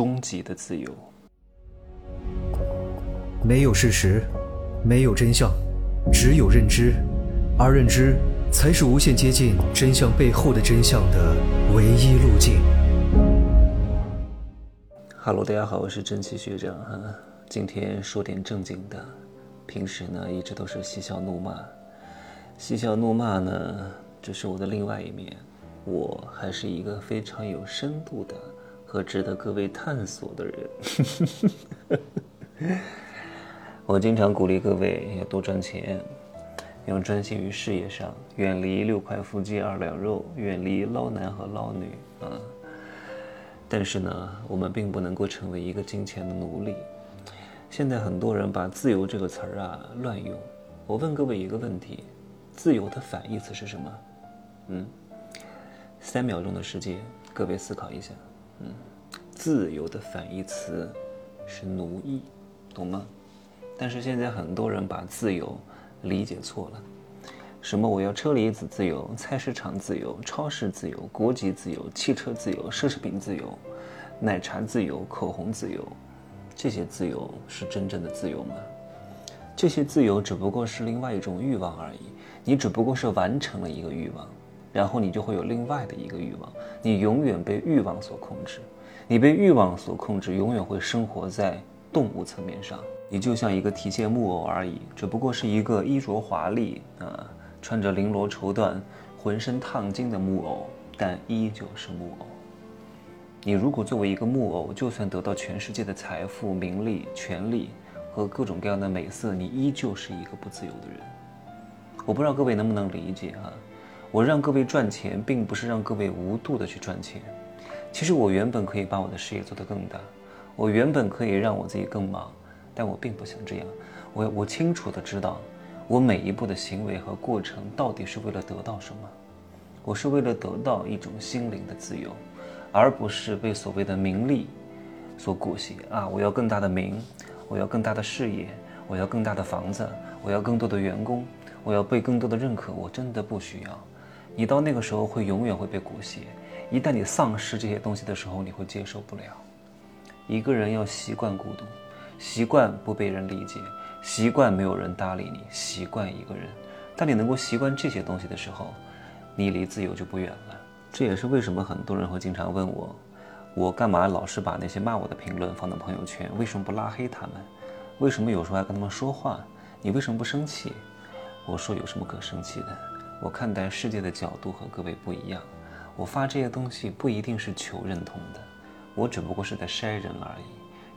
终极的自由。没有事实，没有真相，只有认知，而认知才是无限接近真相背后的真相的唯一路径。Hello，大家好，我是真奇学长哈。今天说点正经的，平时呢一直都是嬉笑怒骂，嬉笑怒骂呢，这是我的另外一面。我还是一个非常有深度的和值得各位探索的人。我经常鼓励各位要多赚钱，要专心于事业上，远离六块腹肌二两肉，远离捞男和捞女啊。但是呢，我们并不能够成为一个金钱的奴隶。现在很多人把“自由”这个词儿啊乱用。我问各位一个问题：自由的反义词是什么？嗯？三秒钟的时间，各位思考一下。嗯，自由的反义词是奴役，懂吗？但是现在很多人把自由理解错了。什么？我要车厘子自由，菜市场自由，超市自由，国籍自由，汽车自由，奢侈品自由，奶茶自由，口红自由，这些自由是真正的自由吗？这些自由只不过是另外一种欲望而已。你只不过是完成了一个欲望。然后你就会有另外的一个欲望，你永远被欲望所控制，你被欲望所控制，永远会生活在动物层面上。你就像一个提线木偶而已，只不过是一个衣着华丽啊，穿着绫罗绸缎、浑身烫金的木偶，但依旧是木偶。你如果作为一个木偶，就算得到全世界的财富、名利、权利和各种各样的美色，你依旧是一个不自由的人。我不知道各位能不能理解啊？我让各位赚钱，并不是让各位无度的去赚钱。其实我原本可以把我的事业做得更大，我原本可以让我自己更忙，但我并不想这样。我我清楚的知道，我每一步的行为和过程到底是为了得到什么。我是为了得到一种心灵的自由，而不是被所谓的名利所裹挟啊！我要更大的名，我要更大的事业，我要更大的房子，我要更多的员工，我要被更多的认可。我真的不需要。你到那个时候会永远会被裹挟，一旦你丧失这些东西的时候，你会接受不了。一个人要习惯孤独，习惯不被人理解，习惯没有人搭理你，习惯一个人。当你能够习惯这些东西的时候，你离自由就不远了。这也是为什么很多人会经常问我，我干嘛老是把那些骂我的评论放到朋友圈？为什么不拉黑他们？为什么有时候还跟他们说话？你为什么不生气？我说有什么可生气的？我看待世界的角度和各位不一样，我发这些东西不一定是求认同的，我只不过是在筛人而已。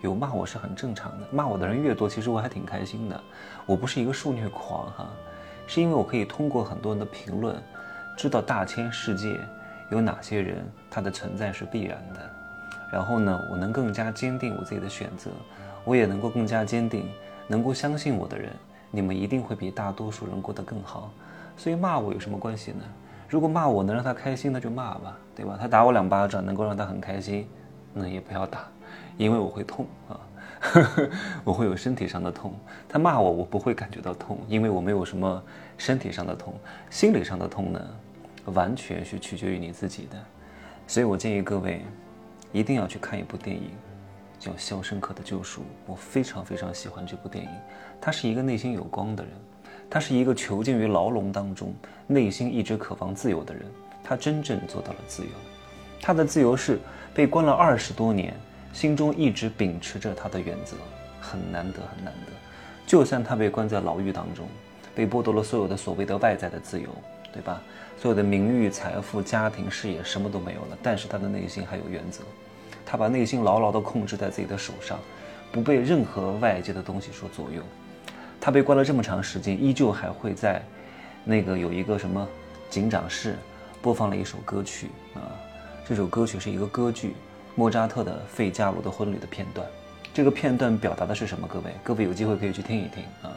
有骂我是很正常的，骂我的人越多，其实我还挺开心的。我不是一个受虐狂哈，是因为我可以通过很多人的评论，知道大千世界有哪些人他的存在是必然的。然后呢，我能更加坚定我自己的选择，我也能够更加坚定，能够相信我的人，你们一定会比大多数人过得更好。所以骂我有什么关系呢？如果骂我能让他开心，那就骂吧，对吧？他打我两巴掌能够让他很开心，那也不要打，因为我会痛啊，我会有身体上的痛。他骂我，我不会感觉到痛，因为我没有什么身体上的痛，心理上的痛呢，完全是取决于你自己的。所以我建议各位一定要去看一部电影，叫《肖申克的救赎》。我非常非常喜欢这部电影，他是一个内心有光的人。他是一个囚禁于牢笼当中，内心一直渴望自由的人。他真正做到了自由。他的自由是被关了二十多年，心中一直秉持着他的原则，很难得，很难得。就算他被关在牢狱当中，被剥夺了所有的所谓的外在的自由，对吧？所有的名誉、财富、家庭、事业什么都没有了，但是他的内心还有原则。他把内心牢牢地控制在自己的手上，不被任何外界的东西所左右。他被关了这么长时间，依旧还会在，那个有一个什么警长室，播放了一首歌曲啊。这首歌曲是一个歌剧，莫扎特的《费加罗的婚礼》的片段。这个片段表达的是什么？各位，各位有机会可以去听一听啊。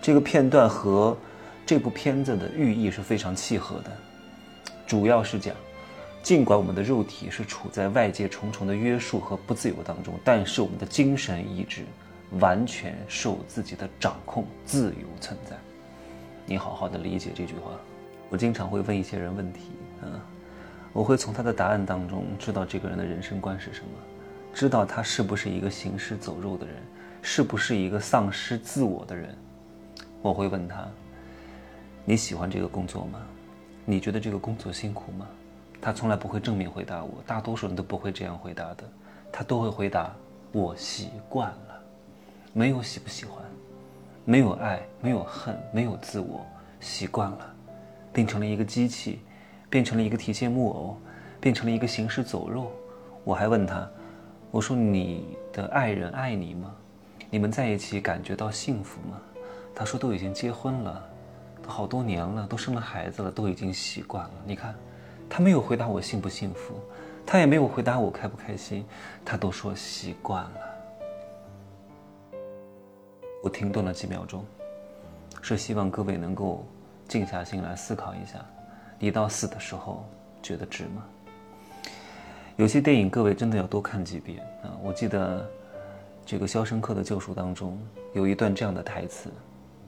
这个片段和这部片子的寓意是非常契合的，主要是讲，尽管我们的肉体是处在外界重重的约束和不自由当中，但是我们的精神意志。完全受自己的掌控，自由存在。你好好的理解这句话。我经常会问一些人问题，嗯，我会从他的答案当中知道这个人的人生观是什么，知道他是不是一个行尸走肉的人，是不是一个丧失自我的人。我会问他：“你喜欢这个工作吗？你觉得这个工作辛苦吗？”他从来不会正面回答我，大多数人都不会这样回答的。他都会回答：“我习惯了，没有喜不喜欢，没有爱，没有恨，没有自我，习惯了，变成了一个机器，变成了一个提线木偶，变成了一个行尸走肉。”我还问他：“我说你的爱人爱你吗？你们在一起感觉到幸福吗？”他说：“都已经结婚了，都好多年了，都生了孩子了，都已经习惯了。你看，他没有回答我幸不幸福，他也没有回答我开不开心，他都说习惯了。”我停顿了几秒钟，是希望各位能够静下心来思考一下：你到死的时候觉得值吗？有些电影各位真的要多看几遍啊！我记得这个《肖申克的救赎》当中有一段这样的台词。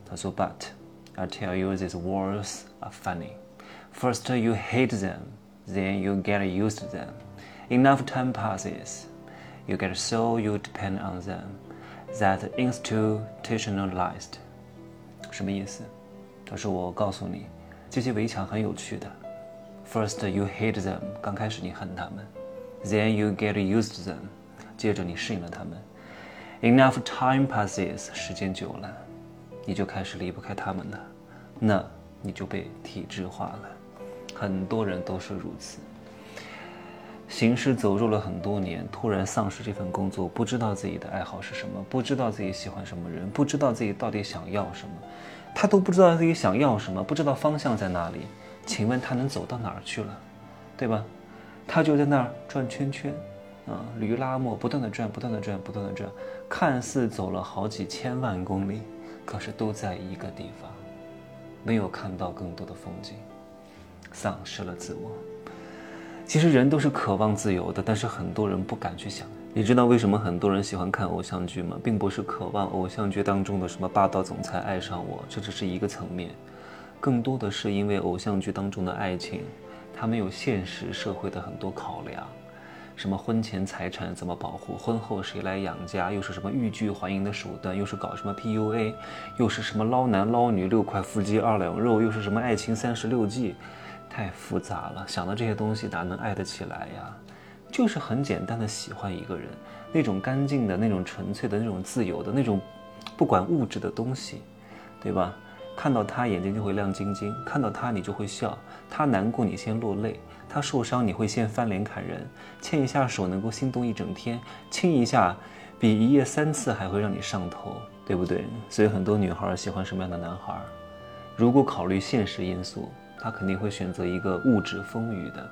他说：“But I tell you, these words are funny. First you hate them, then you get used to them. Enough time passes, you get so you depend on them that institutionalized。”什么意思？他说：“我告诉你，这些围墙很有趣的。First you hate them，刚开始你恨他们；then you get used to them，接着你适应了他们。Enough time passes，时间久了。”你就开始离不开他们了，那你就被体制化了。很多人都是如此，行尸走肉了很多年，突然丧失这份工作，不知道自己的爱好是什么，不知道自己喜欢什么人，不知道自己到底想要什么，他都不知道自己想要什么，不知道方向在哪里。请问他能走到哪儿去了，对吧？他就在那儿转圈圈，啊，驴拉磨，不断的转，不断的转，不断的转，看似走了好几千万公里。可是都在一个地方，没有看到更多的风景，丧失了自我。其实人都是渴望自由的，但是很多人不敢去想。你知道为什么很多人喜欢看偶像剧吗？并不是渴望偶像剧当中的什么霸道总裁爱上我，这只是一个层面，更多的是因为偶像剧当中的爱情，它没有现实社会的很多考量。什么婚前财产怎么保护？婚后谁来养家？又是什么欲拒还迎的手段？又是搞什么 PUA？又是什么捞男捞女六块腹肌二两肉？又是什么爱情三十六计？太复杂了，想到这些东西哪能爱得起来呀？就是很简单的喜欢一个人，那种干净的、那种纯粹的、那种自由的、那种不管物质的东西，对吧？看到他眼睛就会亮晶晶，看到他你就会笑，他难过你先落泪。他受伤，你会先翻脸砍人；牵一下手能够心动一整天，亲一下，比一夜三次还会让你上头，对不对？所以很多女孩喜欢什么样的男孩？如果考虑现实因素，他肯定会选择一个物质丰裕的。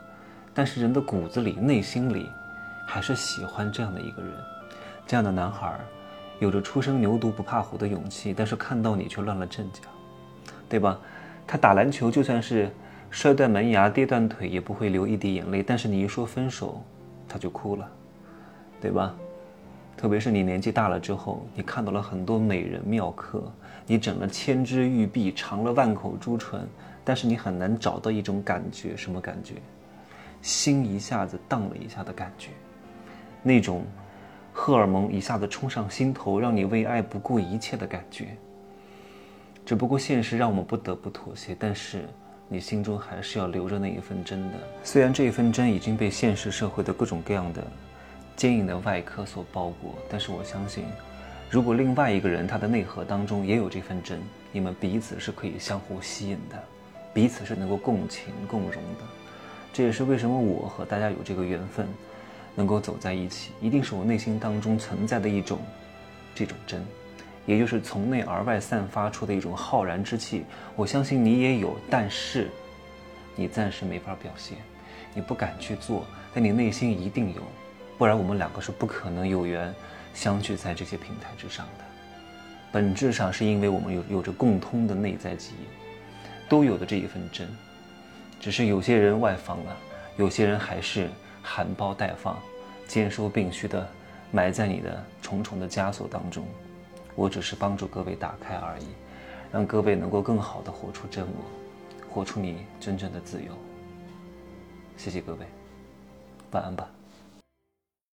但是人的骨子里、内心里，还是喜欢这样的一个人。这样的男孩，有着初生牛犊不怕虎的勇气，但是看到你却乱了阵脚，对吧？他打篮球就算是。摔断门牙、跌断腿也不会流一滴眼泪，但是你一说分手，他就哭了，对吧？特别是你年纪大了之后，你看到了很多美人妙客，你整了千枝玉臂，尝了万口朱唇，但是你很难找到一种感觉，什么感觉？心一下子荡了一下的感觉，那种荷尔蒙一下子冲上心头，让你为爱不顾一切的感觉。只不过现实让我们不得不妥协，但是。你心中还是要留着那一份真的，虽然这一份真已经被现实社会的各种各样的坚硬的外壳所包裹，但是我相信，如果另外一个人他的内核当中也有这份真，你们彼此是可以相互吸引的，彼此是能够共情共荣的。这也是为什么我和大家有这个缘分，能够走在一起，一定是我内心当中存在的一种这种真。也就是从内而外散发出的一种浩然之气，我相信你也有，但是你暂时没法表现，你不敢去做，但你内心一定有，不然我们两个是不可能有缘相聚在这些平台之上的。本质上是因为我们有有着共通的内在记忆，都有的这一份真，只是有些人外放了，有些人还是含苞待放，兼收并蓄的埋在你的重重的枷锁当中。我只是帮助各位打开而已，让各位能够更好的活出真我，活出你真正的自由。谢谢各位，晚安吧。